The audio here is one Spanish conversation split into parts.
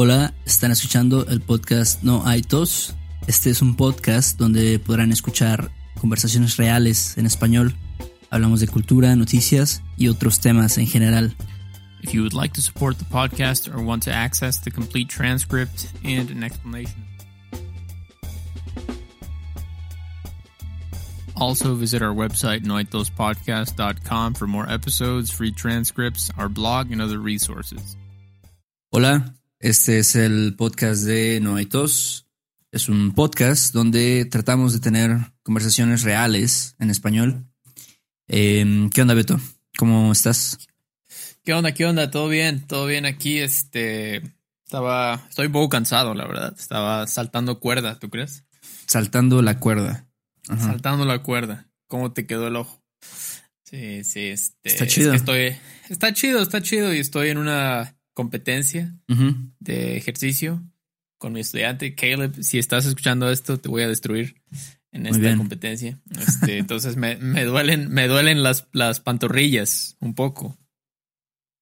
Hola, están escuchando el podcast No hay tos. Este es un podcast donde podrán escuchar conversaciones reales en español. Hablamos de cultura, noticias y otros temas en general. If you would like to support the podcast or want to access the complete transcript and an explanation. Also, visit our website, noitospodcast.com, for more episodes, free transcripts, our blog, and other resources. Hola, este es el podcast de No hay tos. Es un podcast donde tratamos de tener conversaciones reales en español. Eh, ¿Qué onda, Beto? ¿Cómo estás? ¿Qué onda? ¿Qué onda? ¿Todo bien? ¿Todo bien aquí? Este. Estaba. Estoy un poco cansado, la verdad. Estaba saltando cuerda, ¿tú crees? Saltando la cuerda. Ajá. Saltando la cuerda. ¿Cómo te quedó el ojo? Sí, sí, este. Está es chido. que estoy. Está chido, está chido. Y estoy en una competencia de ejercicio con mi estudiante Caleb. Si estás escuchando esto, te voy a destruir en Muy esta bien. competencia. Este, entonces me, me duelen, me duelen las, las pantorrillas un poco.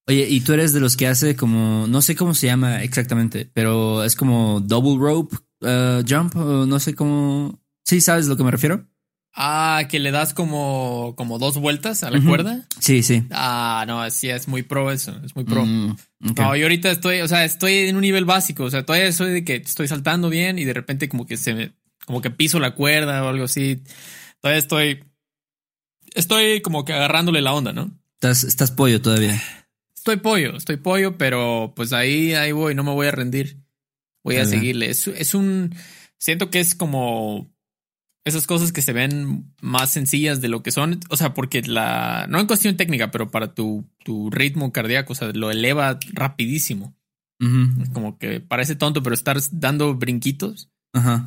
Oye, y tú eres de los que hace como, no sé cómo se llama exactamente, pero es como double rope uh, jump, o no sé cómo. Sí, ¿sabes a lo que me refiero? Ah, que le das como, como dos vueltas a la cuerda. Sí, sí. Ah, no, sí, es muy pro eso, es muy pro. Mm. No, yo ahorita estoy, o sea, estoy en un nivel básico, o sea, todavía soy de que estoy saltando bien y de repente como que se me, como que piso la cuerda o algo así. Todavía estoy, estoy como que agarrándole la onda, ¿no? Estás, estás pollo todavía. Estoy pollo, estoy pollo, pero pues ahí, ahí voy, no me voy a rendir. Voy a bien. seguirle. Es, es un, siento que es como esas cosas que se ven más sencillas de lo que son. O sea, porque la, no en cuestión técnica, pero para tu, tu ritmo cardíaco, o sea, lo eleva rapidísimo. Como que parece tonto, pero estar dando brinquitos,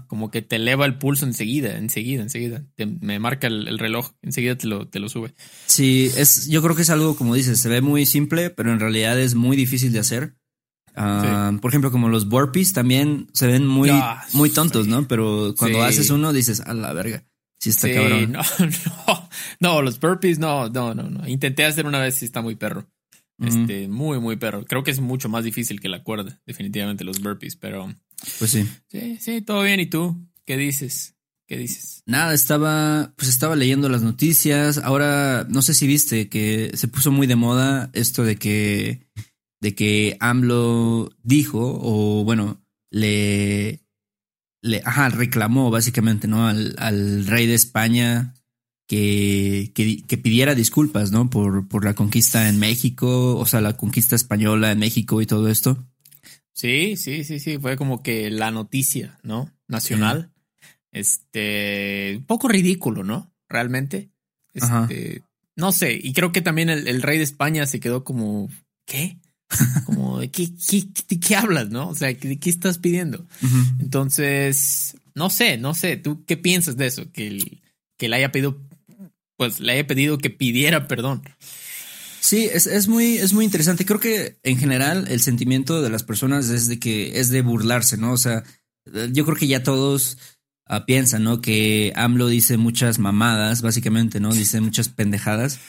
como que te eleva el pulso enseguida, enseguida, enseguida. Te- me marca el, el reloj, enseguida te lo, te lo sube. Sí, es, yo creo que es algo, como dices, se ve muy simple, pero en realidad es muy difícil de hacer. Ah, Por ejemplo, como los burpees también se ven muy, Ah, muy tontos, sí. ¿no? Pero cuando Sí. haces uno dices, a la verga. Sí, está cabrón. no, no, no, los burpees, no, no, no, no. Intenté hacer una vez y está muy perro. Este, muy, muy perro. Creo que es mucho más difícil que la cuerda, definitivamente los burpees, pero Pues sí. sí, sí, todo bien. ¿Y tú? ¿Qué dices? ¿Qué dices? Nada, estaba, pues estaba leyendo las noticias. Ahora, no sé si viste que se puso muy de moda esto de que, de que AMLO dijo, o bueno, le, le, ajá, reclamó básicamente, ¿no? Al, al rey de España que, que, que pidiera disculpas, ¿no? Por, por la conquista en México, o sea, la conquista española en México y todo esto. Sí, sí, sí, sí. Fue como que la noticia, ¿no? Nacional. Este, un poco ridículo, ¿no? Realmente. Ajá. Este, no sé. Y creo que también el, el rey de España se quedó como, ¿qué? Como, ¿de qué, qué, qué hablas, no? O sea, ¿de qué estás pidiendo? Entonces, no sé, no sé. ¿Tú qué piensas de eso? Que, el- que le haya pedido, pues le haya pedido que pidiera perdón. Sí, es, es muy, es muy interesante. Creo que en general el sentimiento de las personas es de que es de burlarse, ¿no? O sea, yo creo que ya todos ah, piensan, ¿no? Que AMLO dice muchas mamadas, básicamente, ¿no? Dice muchas pendejadas.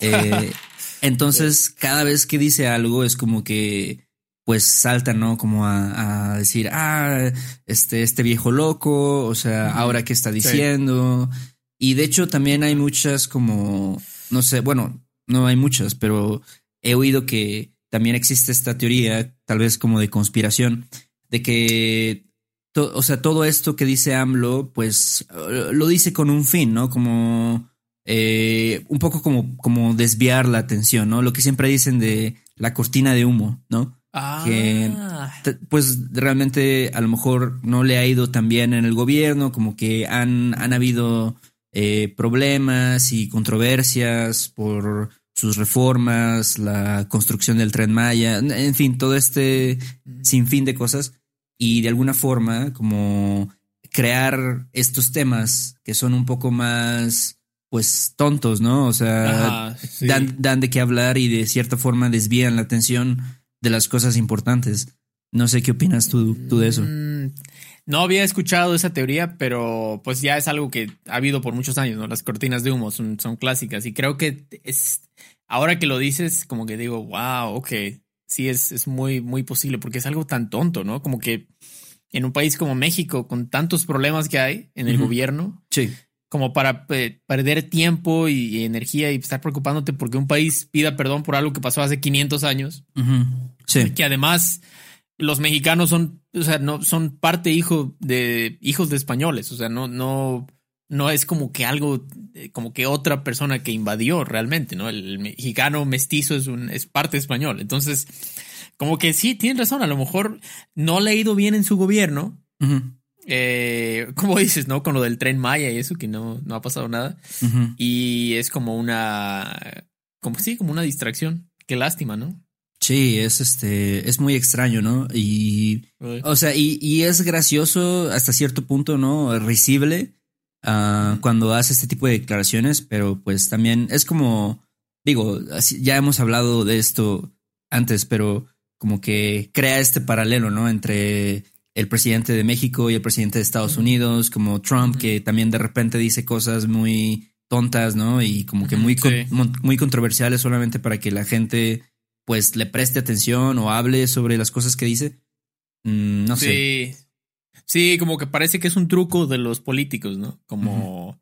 Eh, entonces, cada vez que dice algo es como que, pues salta, ¿no? Como a, a decir, ah, este, este viejo loco, o sea, ahora qué está Sí. diciendo. Y de hecho también hay muchas como, no sé, bueno, no hay muchas, pero he oído que también existe esta teoría, tal vez como de conspiración, de que, o sea, todo esto que dice AMLO, pues lo dice con un fin, ¿no? Como eh, un poco como, como desviar la atención, ¿no? Lo que siempre dicen de la cortina de humo, ¿no? Ah, Que- Pues realmente a lo mejor no le ha ido tan bien en el gobierno, como que han, han habido eh, problemas y controversias por sus reformas, la construcción del tren Maya, en fin, todo este sinfín de cosas y de alguna forma como crear estos temas que son un poco más pues tontos, ¿no? O sea, Ajá, sí. dan, dan de qué hablar y de cierta forma desvían la atención de las cosas importantes. No sé qué opinas tú, tú de eso. Mm, No había escuchado esa teoría, pero pues ya es algo que ha habido por muchos años, ¿no? Las cortinas de humo son, son clásicas y creo que es, ahora que lo dices, como que digo, wow, ok, sí es, es muy, muy posible porque es algo tan tonto, ¿no? Como que en un país como México, con tantos problemas que hay en el gobierno, sí. Como para perder tiempo y, energía y estar preocupándote porque un país pida perdón por algo que pasó hace 500 años. Sí. Que además los mexicanos son, o sea, no son parte hijo de hijos de españoles, o sea, no, no, no es como que algo, eh, como que otra persona que invadió realmente, ¿no? El, mexicano mestizo es un, es parte español. Entonces, como que sí, tienen razón, a lo mejor no le ha ido bien en su gobierno. Eh, como dices, ¿no? Con lo del tren Maya y eso, que no, no ha pasado nada. Y es como una, como sí, como una distracción. Qué lástima, ¿no? Sí, es este, es muy extraño, ¿no? Y, o sea, y, y, es gracioso hasta cierto punto, ¿no? Risible uh, cuando hace este tipo de declaraciones, pero pues también es como, digo, ya hemos hablado de esto antes, pero como que crea este paralelo, ¿no? Entre el presidente de México y el presidente de Estados Unidos, como Trump, que también de repente dice cosas muy tontas, ¿no? Y como que muy, muy controversiales solamente para que la gente pues le preste atención o hable sobre las cosas que dice. Mm, no sé. Sí, como que parece que es un truco de los políticos, ¿no? Como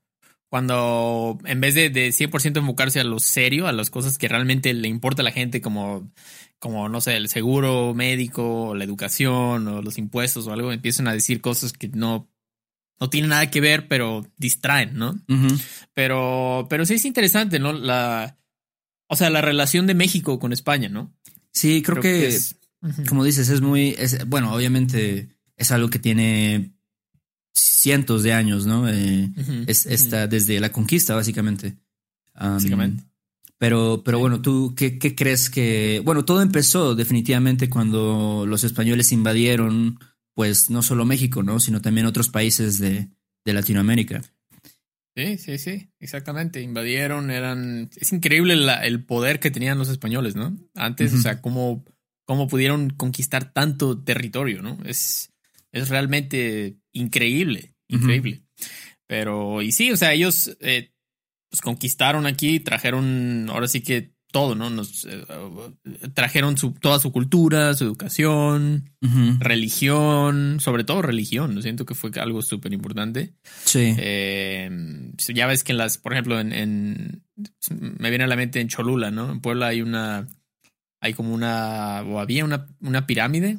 cuando en vez de, de 100% enfocarse a lo serio, a las cosas que realmente le importa a la gente, como, como, no sé, el seguro médico, o la educación, o los impuestos o algo, empiezan a decir cosas que no, no tienen nada que ver, pero distraen, ¿no? Pero, pero sí es interesante, ¿no? La, o sea, la relación de México con España, ¿no? Sí, creo, que, como dices, es muy, bueno, obviamente es algo que tiene cientos de años, ¿no? Eh, es, está desde la conquista, básicamente. básicamente. Pero, pero bueno, ¿tú qué, qué, crees que...? Bueno, todo empezó definitivamente cuando los españoles invadieron, pues, no solo México, ¿no? Sino también otros países de, de Latinoamérica. Sí, sí, sí, exactamente. Invadieron, eran. Es increíble el poder que tenían los españoles, ¿no? Antes, o sea, cómo, cómo pudieron conquistar tanto territorio, ¿no? Es, es realmente increíble, increíble. Pero, y sí, o sea, ellos eh, pues conquistaron aquí, trajeron, ahora sí que todo, ¿no? Nos eh, trajeron su, toda su cultura, su educación, religión, sobre todo religión. Siento que fue algo súper importante. Sí. Eh, ya ves que en las, por ejemplo, en, me viene a la mente en Cholula, ¿no? En Puebla hay una, hay como una, o había una, una pirámide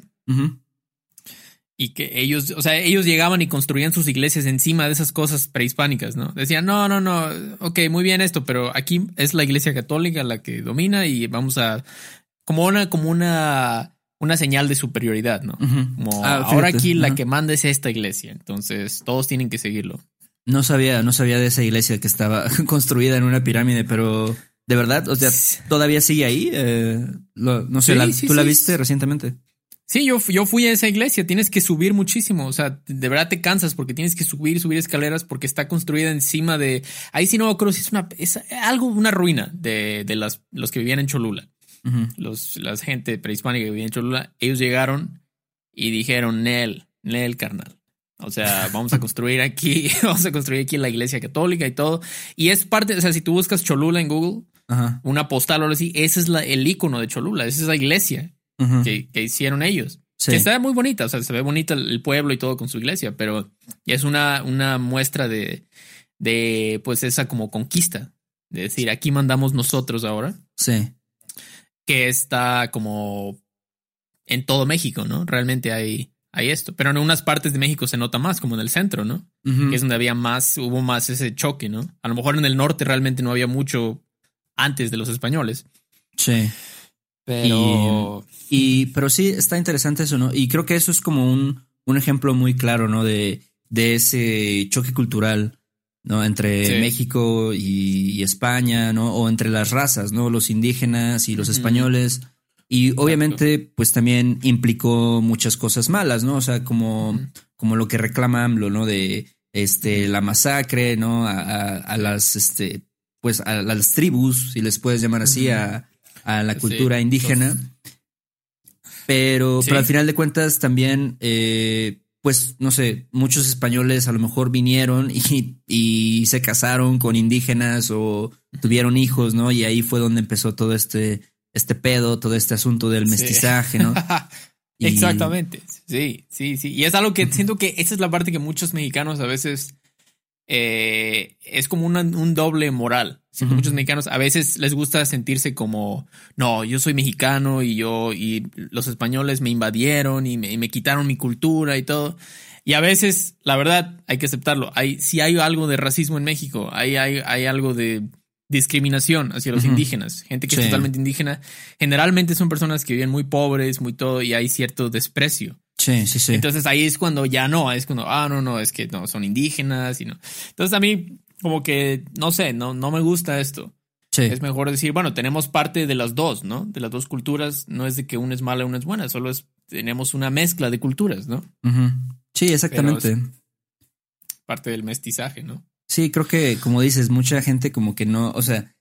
y que ellos, o sea, ellos llegaban y construían sus iglesias encima de esas cosas prehispánicas, ¿no? Decían, no, no, no, ok, muy bien esto, pero aquí es la iglesia católica la que domina y vamos a, como una, como una, una señal de superioridad, ¿no? Como ah, ahora aquí la que manda es esta iglesia, entonces todos tienen que seguirlo. No sabía, no sabía de esa iglesia que estaba construida en una pirámide, pero de verdad, o sea, todavía sigue ahí. Eh, no sé, ¿tú la viste recientemente? Sí, yo, yo fui a esa iglesia, tienes que subir muchísimo, o sea, de verdad te cansas porque tienes que subir, subir escaleras porque está construida encima de, ahí sí no creo si es una, es algo, una ruina de, de las, los que vivían en Cholula, los, la gente prehispánica que vivía en Cholula, ellos llegaron y dijeron, Nel, Nel, carnal. O sea, vamos a construir aquí, vamos a construir aquí la iglesia católica y todo. Y es parte, o sea, si tú buscas Cholula en Google, una postal o algo así, ese es la, el icono de Cholula, esa es la iglesia que, hicieron ellos. Que está muy bonita, o sea, se ve bonita el pueblo y todo con su iglesia, pero es una, una muestra de, de, pues, esa como conquista. De decir, aquí mandamos nosotros ahora. Sí. Que está como en todo México, ¿no? Realmente hay, hay esto. Pero en unas partes de México se nota más, como en el centro, ¿no? Que es donde había más, hubo más ese choque, ¿no? A lo mejor en el norte realmente no había mucho antes de los españoles. Sí. Pero. Y, pero sí, está interesante eso, ¿no? Y creo que eso es como un, un ejemplo muy claro, ¿no? De, de ese choque cultural, ¿no? Entre México y, España, ¿no? O entre las razas, ¿no? Los indígenas y los españoles. Y obviamente, pues también implicó muchas cosas malas, ¿no? O sea, como, como lo que reclama AMLO, ¿no? De este, la masacre, ¿no? A, a, las, este, pues a, las tribus, si les puedes llamar así, a, a la cultura indígena. Pero, pero al final de cuentas también, eh, pues, no sé, muchos españoles a lo mejor vinieron y, y, se casaron con indígenas o tuvieron hijos, ¿no? Y ahí fue donde empezó todo este este pedo, todo este asunto del mestizaje, ¿no? Exactamente. Sí, sí, sí. Y es algo que siento que esa es la parte que muchos mexicanos a veces eh, es como un doble moral. Muchos mexicanos a veces les gusta sentirse como, no, yo soy mexicano y yo y los españoles me invadieron y me, quitaron mi cultura y todo. Y a veces, la verdad, hay que aceptarlo. Hay, si hay algo de racismo en México, hay, hay, hay algo de discriminación hacia los indígenas, gente que es totalmente indígena. Generalmente son personas que viven muy pobres, muy todo, y hay cierto desprecio. Sí, sí, sí. Entonces ahí es cuando ya no, es cuando, ah, no, no, es que no, son indígenas y no. Entonces a mí, como que, no sé, no, no me gusta esto. Sí. Es mejor decir, bueno, tenemos parte de las dos, ¿no? De las dos culturas, no es de que una es mala y una es buena, solo es, tenemos una mezcla de culturas, ¿no? Sí, exactamente. parte del mestizaje, ¿no? Sí, creo que, como dices, mucha gente como que no, o sea,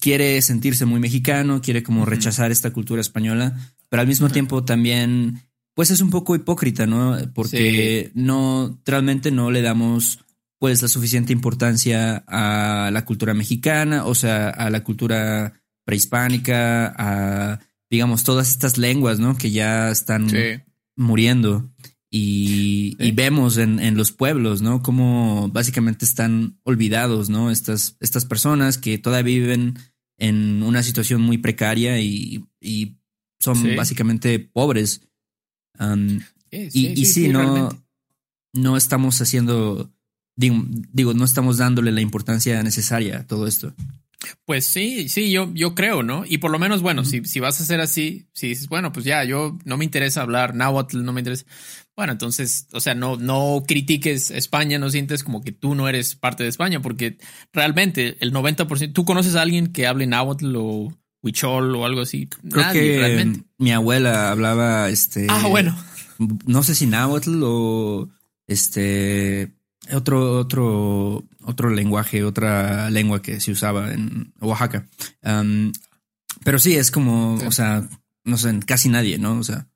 quiere sentirse muy mexicano, quiere como rechazar esta cultura española, pero al mismo tiempo también, pues es un poco hipócrita, ¿no? Porque no, realmente no le damos pues la suficiente importancia a la cultura mexicana, o sea, a la cultura prehispánica, a, digamos, todas estas lenguas, ¿no? Que ya están muriendo. Y, vemos en, los pueblos, ¿no? Cómo básicamente están olvidados, ¿no? Estas, estas personas que todavía viven en una situación muy precaria y, son básicamente pobres. Y, sí, no, no estamos haciendo, digo, digo, no estamos dándole la importancia necesaria a todo esto. Pues sí, sí, yo, yo creo, ¿no? Y por lo menos, bueno, si, si vas a hacer así, si dices, bueno, pues ya, yo no me interesa hablar náhuatl, no me interesa. Bueno, entonces, o sea, no, no critiques España, no sientes como que tú no eres parte de España, porque realmente el 90%, ¿tú conoces a alguien que hable náhuatl o huichol o algo así? Creo que mi abuela hablaba, este... Ah, bueno. No sé si náhuatl o este otro, otro, otro lenguaje, otra lengua que se usaba en Oaxaca. pero sí, es como, o sea, no sé, casi nadie, ¿no? O sea.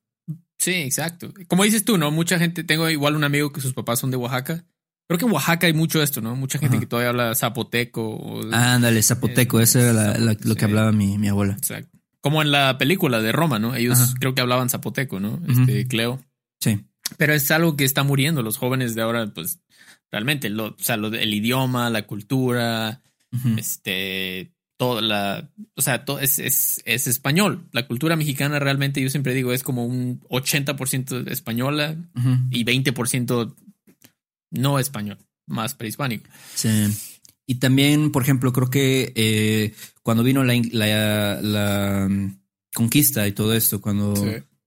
Sí, exacto. Como dices tú, ¿no? Mucha gente, tengo igual un amigo que sus papás son de Oaxaca. Creo que en Oaxaca hay mucho esto, ¿no? Mucha gente que todavía habla zapoteco. ándale, zapoteco, eso era lo que hablaba mi, mi, abuela. Exacto. Como en la película de Roma, ¿no? Ellos creo que hablaban zapoteco, ¿no? Este, Cleo. Sí. Pero es algo que está muriendo. Los jóvenes de ahora, pues, realmente, lo, o sea, lo, el idioma, la cultura, este, toda la, o sea, todo es, es, es, español. La cultura mexicana realmente, yo siempre digo, es como un 80% española y 20% no español, más prehispánico. Sí. Y también, por ejemplo, creo que eh, cuando vino la, la, la, mm, conquista y todo esto, cuando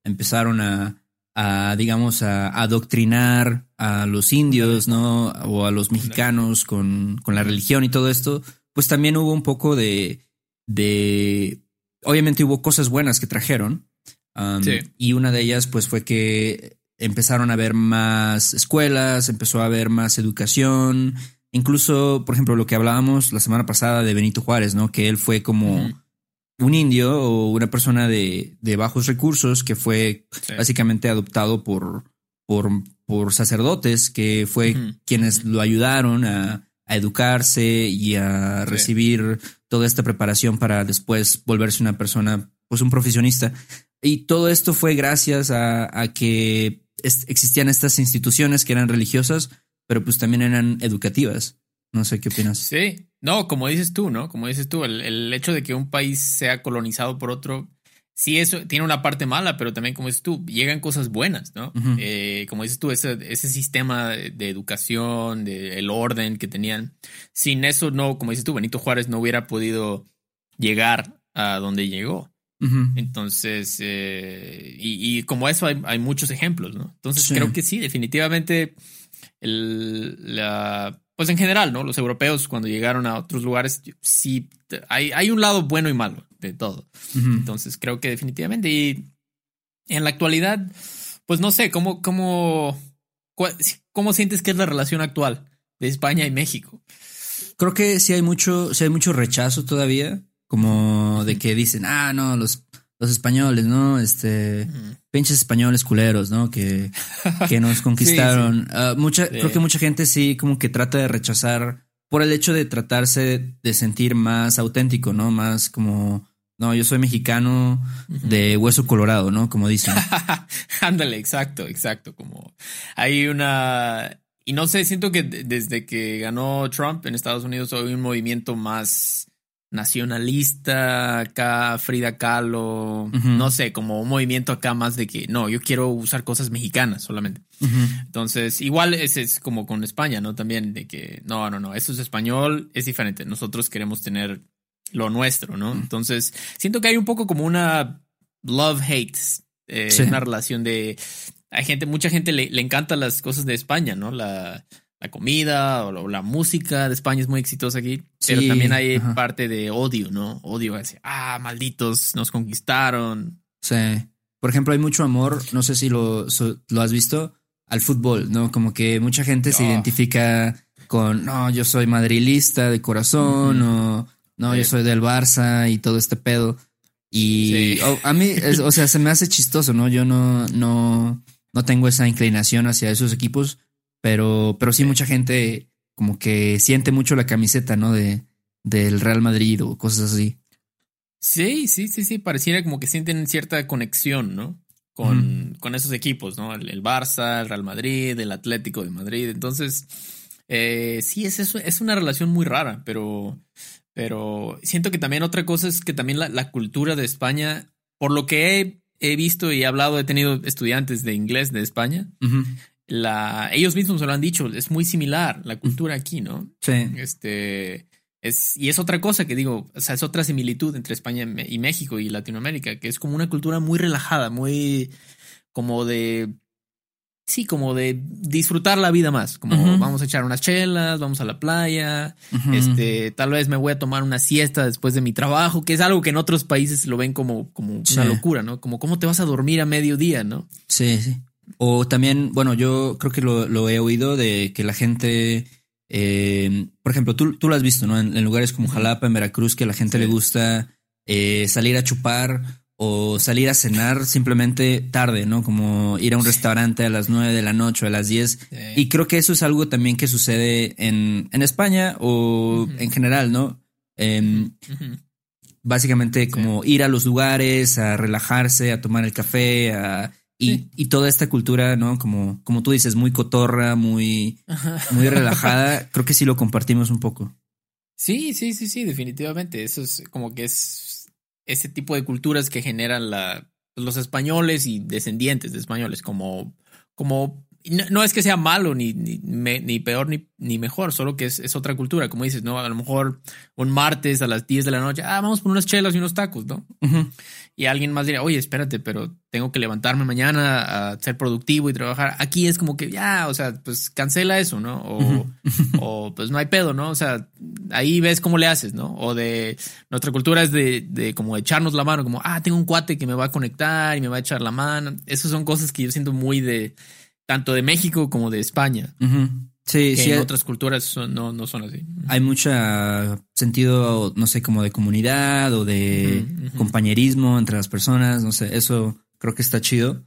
empezaron a, a, digamos, a, adoctrinar a los indios, ¿no? O a los mexicanos con, con, la religión y todo esto, pues también hubo un poco de, de, obviamente hubo cosas buenas que trajeron. Um, y una de ellas, pues, fue que empezaron a haber más escuelas, empezó a haber más educación. Incluso, por ejemplo, lo que hablábamos la semana pasada de Benito Juárez, ¿no? Que él fue como un indio o una persona de, bajos recursos que fue básicamente adoptado por, por, por, sacerdotes que fue quienes lo ayudaron a, educarse y a recibir toda esta preparación para después volverse una persona, pues un profesionista. Y todo esto fue gracias a, que existían estas instituciones que eran religiosas, pero pues también eran educativas. No sé qué opinas. Sí, no, como dices tú, ¿no? Como dices tú, el, hecho de que un país sea colonizado por otro, sí, eso tiene una parte mala, pero también, como dices tú, llegan cosas buenas, ¿no? Eh, como dices tú, ese, ese sistema de, educación, de, el orden que tenían, sin eso, no, como dices tú, Benito Juárez no hubiera podido llegar a donde llegó. Entonces, eh, y, como eso hay, muchos ejemplos, ¿no? Entonces, creo que sí, definitivamente el, la, pues en general, ¿no? Los europeos cuando llegaron a otros lugares, sí, hay, hay un lado bueno y malo de todo. Entonces creo que definitivamente. Y en la actualidad, pues no sé, ¿cómo, cómo, cómo sientes que es la relación actual de España y México? Creo que sí hay mucho, sí hay mucho rechazo todavía, como de que dicen, ah, no, los los españoles, ¿no? Este, pinches españoles culeros, ¿no? Que, que nos conquistaron. Ah, mucha, Creo que mucha gente sí como que trata de rechazar por el hecho de tratarse de sentir más auténtico, ¿no? Más como no, yo soy mexicano de hueso colorado, ¿no? Como dicen. Ándale, exacto, exacto. Como hay una. Y no sé, siento que desde que ganó Trump en Estados Unidos hay un movimiento más nacionalista, acá Frida Kahlo, no sé, como un movimiento acá más de que no, yo quiero usar cosas mexicanas solamente. Entonces, igual es, es como con España, ¿no? También de que no, no, no, eso es español, es diferente. Nosotros queremos tener lo nuestro, ¿no? Entonces, siento que hay un poco como una love-hate, eh, una relación de... Hay gente, mucha gente le, le encanta las cosas de España, ¿no? La, la comida o la, música de España es muy exitosa aquí, pero también hay parte de odio, ¿no? Odio hacia, ah, malditos, nos conquistaron. Sí. Por ejemplo, hay mucho amor, no sé si lo, lo has visto, al fútbol, ¿no? Como que mucha gente se oh. identifica con, no, yo soy madrilista de corazón, o no, yo soy del Barça y todo este pedo. Y a mí, o sea, se me hace chistoso, ¿no? Yo no, no, no tengo esa inclinación hacia esos equipos pero, pero sí, mucha gente como que siente mucho la camiseta, ¿no? De, del Real Madrid o cosas así. Sí, sí, sí, sí, pareciera como que sienten cierta conexión, ¿no? Con, con esos equipos, ¿no? El, Barça, el Real Madrid, el Atlético de Madrid. Entonces, eh, sí, es, eso, es una relación muy rara, pero, pero siento que también otra cosa es que también la, cultura de España, por lo que he, he, visto y he hablado, he tenido estudiantes de inglés de España, la, ellos mismos se lo han dicho, es muy similar la cultura aquí, ¿no? Sí. Este, es, y es otra cosa que digo, o sea, es otra similitud entre España y México y Latinoamérica, que es como una cultura muy relajada, muy como de, sí, como de disfrutar la vida más, como vamos a echar unas chelas, vamos a la playa, este, tal vez me voy a tomar una siesta después de mi trabajo, que es algo que en otros países lo ven como, como una locura, ¿no? Como cómo te vas a dormir a mediodía, ¿no? Sí, sí. O también, bueno, yo creo que lo, he oído de que la gente, eh, por ejemplo, tú, tú, lo has visto, ¿no? En, lugares como Jalapa, en Veracruz, que a la gente le gusta eh, salir a chupar o salir a cenar simplemente tarde, ¿no? Como ir a un restaurante a las nueve de la noche o a las diez. Y creo que eso es algo también que sucede en, en España o en general, ¿no? Em, básicamente como ir a los lugares, a relajarse, a tomar el café, a y, toda esta cultura, ¿no? Como, como tú dices, muy cotorra, muy, muy relajada, creo que sí lo compartimos un poco. Sí, sí, sí, sí, definitivamente. Eso es como que es ese tipo de culturas que generan la, los españoles y descendientes de españoles, como, como no, es que sea malo, ni, ni, peor, ni, ni, mejor, solo que es, es, otra cultura, como dices, ¿no? A lo mejor un martes a las 10 de la noche, ah, vamos por unas chelas y unos tacos, ¿no? Y alguien más diría, oye, espérate, pero tengo que levantarme mañana a ser productivo y trabajar. Aquí es como que, ya, o sea, pues cancela eso, ¿no? O, o pues no hay pedo, ¿no? O sea, ahí ves cómo le haces, ¿no? O de, nuestra cultura es de, de como echarnos la mano, como, ah, tengo un cuate que me va a conectar y me va a echar la mano. Esas son cosas que yo siento muy de tanto de México como de España. Sí, sí. En otras culturas no, no son así. Hay mucho sentido, no sé, como de comunidad o de compañerismo entre las personas, no sé, eso creo que está chido.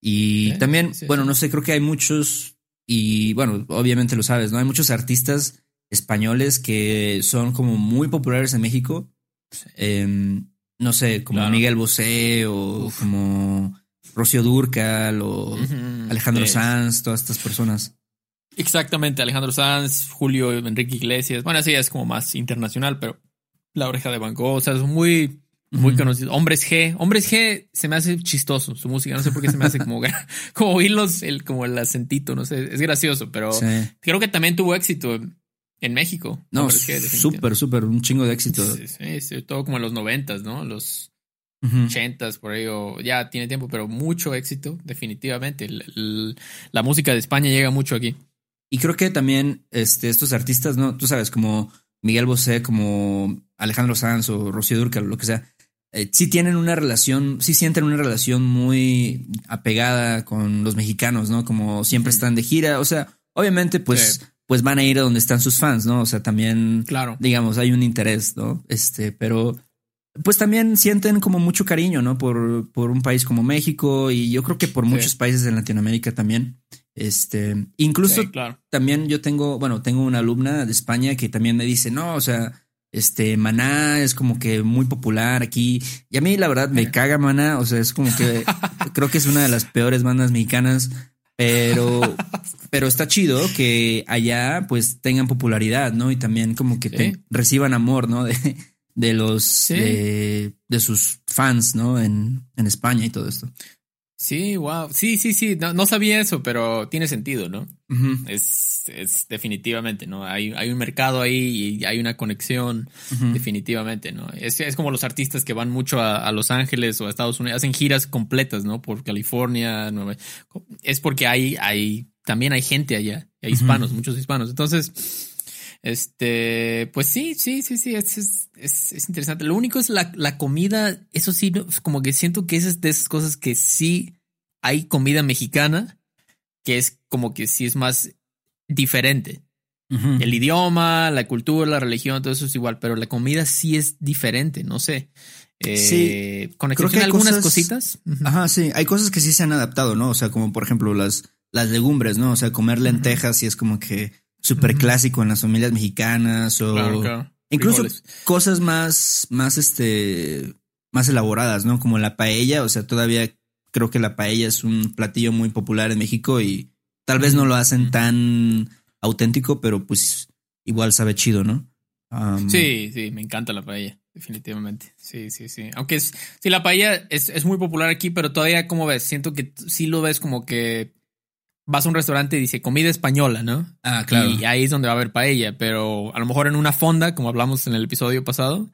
Y también, bueno, no sé, creo que hay muchos, y bueno, obviamente lo sabes, ¿no? Hay muchos artistas españoles que son como muy populares en México. Em, no sé, como Miguel Bosé o como Rocío Durcal o Alejandro Sanz, todas estas personas. Exactamente, Alejandro Sanz, Julio Enrique Iglesias. Bueno, así es como más internacional, pero La Oreja de Van Gogh, o sea, es muy, muy conocido. Hombres G, Hombres G se me hace chistoso su música, no sé por qué se me hace como, como oírlos, el, como el acentito, no sé, es gracioso, pero creo que también tuvo éxito en México. No, súper, súper, un chingo de éxito. Sí, sí, todo como en los noventas, ¿no? Los ochentas, por ahí, ya tiene tiempo, pero mucho éxito, definitivamente. la música de España llega mucho aquí. Y creo que también este, estos artistas, ¿no? Tú sabes, como Miguel Bosé, como Alejandro Sanz o Rocío Durcal, lo que sea, eh, sí tienen una relación, sí sienten una relación muy apegada con los mexicanos, ¿no? Como siempre están de gira, o sea, obviamente, pues, pues van a ir a donde están sus fans, ¿no? O sea, también, claro. digamos, hay un interés, ¿no? Este, pero pues también sienten como mucho cariño, ¿no? Por, por un país como México y yo creo que por muchos países en Latinoamérica también. Este, incluso también yo tengo, bueno, tengo una alumna de España que también me dice, no, o sea, Este, Maná es como que muy popular aquí. Y a mí, la verdad, me caga Maná. O sea, es como que creo que es una de las peores bandas mexicanas. Pero, pero está chido que allá pues tengan popularidad, ¿no? Y también como que reciban amor, ¿no? De, de los de, sus fans, ¿no? En, en España y todo esto. Sí, wow. Sí, sí, sí. No, sabía eso, pero tiene sentido, ¿no? es, es, definitivamente, ¿no? Hay, hay un mercado ahí y hay una conexión, definitivamente, ¿no? Es, es como los artistas que van mucho a, Los Ángeles o a Estados Unidos, hacen giras completas, ¿no? Por California, Nueva... Es porque hay, hay, también hay gente allá, hay hispanos, muchos hispanos. Entonces, este, pues sí, sí, sí, sí, es, es, es, interesante. Lo único es la, la comida, eso sí, como que siento que es de esas cosas que sí hay comida mexicana, que es como que sí es más diferente. El idioma, la cultura, la religión, todo eso es igual, pero la comida sí es diferente, no sé. Eh, con creo que algunas cositas. Ajá, sí, hay cosas que sí se han adaptado, ¿no? O sea, como por ejemplo las, las legumbres, ¿no? O sea, comer lentejas y es como que súper clásico en las familias mexicanas o incluso cosas más, más, este, más elaboradas, ¿no? Como la paella, o sea, todavía creo que la paella es un platillo muy popular en México y tal vez no lo hacen tan auténtico, pero pues igual sabe chido, ¿no? sí, sí, me encanta la paella, definitivamente. Sí, sí, sí. Aunque es, sí, la paella es, es muy popular aquí, pero todavía, como ves, siento que sí lo ves como que vas a un restaurante y dice comida española, ¿no? Ah, claro. Y ahí es donde va a haber paella, pero a lo mejor en una fonda, como hablamos en el episodio pasado,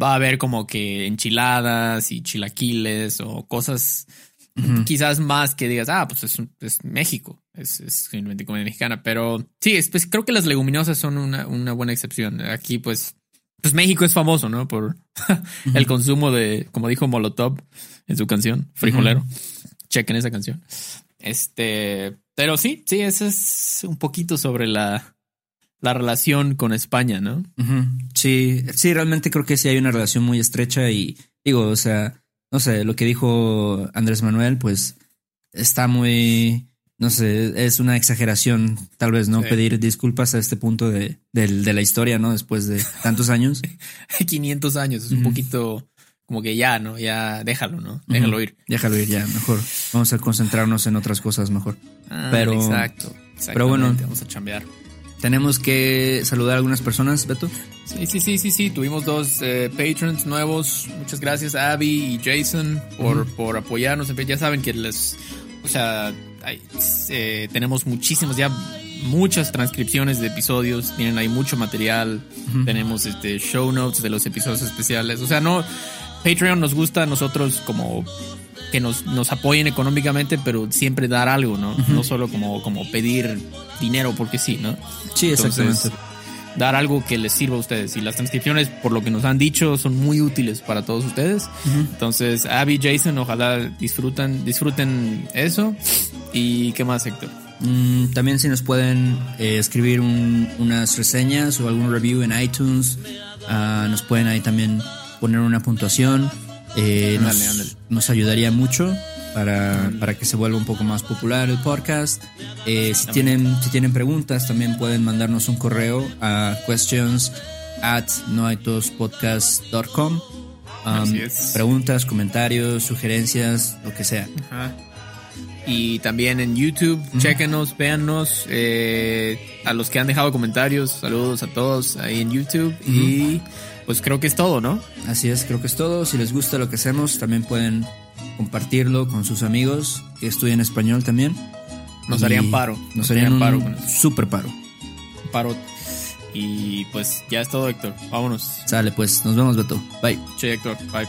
va a haber como que enchiladas y chilaquiles o cosas quizás más que digas, ah, pues es, México, es, es simplemente comida mexicana, pero sí, pues, creo que las leguminosas son una, buena excepción. Aquí, pues, pues México es famoso, ¿no? Por el consumo de, como dijo Molotov en su canción, frijolero. Chequen esa canción. Este, pero sí, sí, eso es un poquito sobre la, la relación con España, ¿no? Sí, sí, realmente creo que sí hay una relación muy estrecha y digo, o sea, no sé, lo que dijo Andrés Manuel, pues está muy, no sé, es una exageración, tal vez, ¿no? Pedir disculpas a este punto de, de, la historia, ¿no? Después de tantos años. 500 años, es un poquito como que ya, ¿no? Ya déjalo, ¿no? Déjalo ir. Déjalo ir ya, mejor. Vamos a concentrarnos en otras cosas mejor. Ah, pero, exacto. Pero bueno, vamos a chambear. Tenemos que saludar a algunas personas, Beto. Sí, sí, sí, sí, sí. Tuvimos dos eh, patrons nuevos. Muchas gracias, Abby y Jason, por, por apoyarnos. Ya saben que les. O sea, eh, tenemos muchísimos, ya muchas transcripciones de episodios. Tienen ahí mucho material. Tenemos este show notes de los episodios especiales. O sea, no Patreon nos gusta a nosotros como que nos, nos apoyen económicamente, pero siempre dar algo, ¿no? No solo como, como pedir dinero porque sí, ¿no? Sí, exactamente. dar algo que les sirva a ustedes. Y las transcripciones, por lo que nos han dicho, son muy útiles para todos ustedes. Entonces, Abby, Jason, ojalá disfruten, disfruten eso. ¿Y qué más, Héctor? Mm, también si nos pueden eh, escribir unas reseñas o algún review en iTunes, ah, nos pueden ahí también poner una puntuación. Eh, nos, ayudaría mucho para, para, que se vuelva un poco más popular el podcast. Eh, si, tienen, si tienen preguntas, también pueden mandarnos un correo a questions at noaitospodcast.com. Um, preguntas, comentarios, sugerencias, lo que sea. Y también en YouTube, chequenos, véannos. Eh, a los que han dejado comentarios, saludos a todos ahí en YouTube. Y pues creo que es todo, ¿no? Así es, creo que es todo. Si les gusta lo que hacemos, también pueden compartirlo con sus amigos que estudian español también. Nos harían paro. Nos, harían, un paro. Súper paro. Paro. Y pues ya es todo, Héctor. Vámonos. Sale, pues. Nos vemos, Beto. Bye. Che, Héctor. Bye.